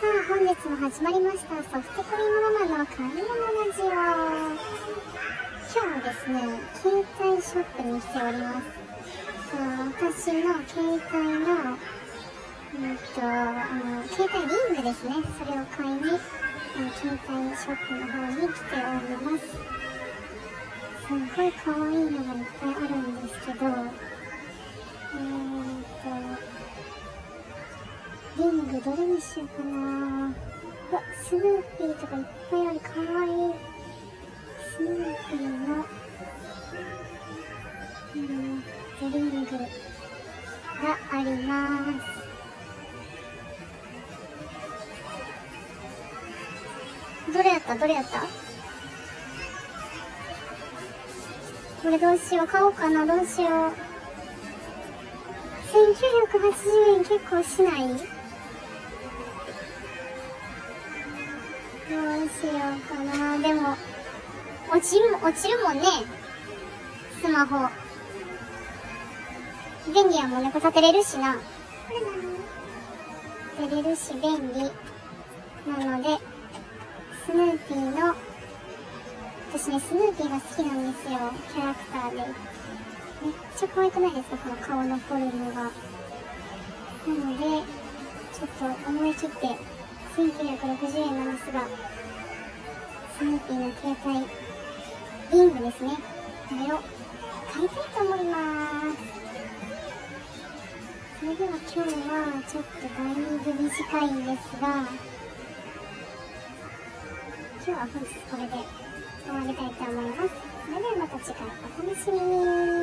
さあ本日も始まりましたソフトクリームママの買い物ラジオ。今日はですね携帯ショップに来ております。私の携帯のうんとあの携帯リングですね。それを買いに携帯ショップの方に来ております。すごい可愛いのがいっぱいあるんですけどリングどれにしようかなうわスヌーピーとかいっぱいあるかわいいスヌーピーのうんとリングがありますどれやった？どれやった？これどうしよう買おうかなどうしよう1980円結構しないどうしようかなでも落ちる落ちるもんね。スマホ。便利やもんねこれ立てれるしな。立てれるし便利。なのでスヌーピーの私ねスヌーピーが好きなんですよ。キャラクターで。めっちゃ可愛くないですかこの顔のフォルムが。なのでちょっと思い切って1960円なんですがスヌーピーの携帯リングですね。これを買いたいと思います。それでは今日はちょっとだいぶ短いんですが今日は本日これで終わりたいと思います。それではまた次回お楽しみに。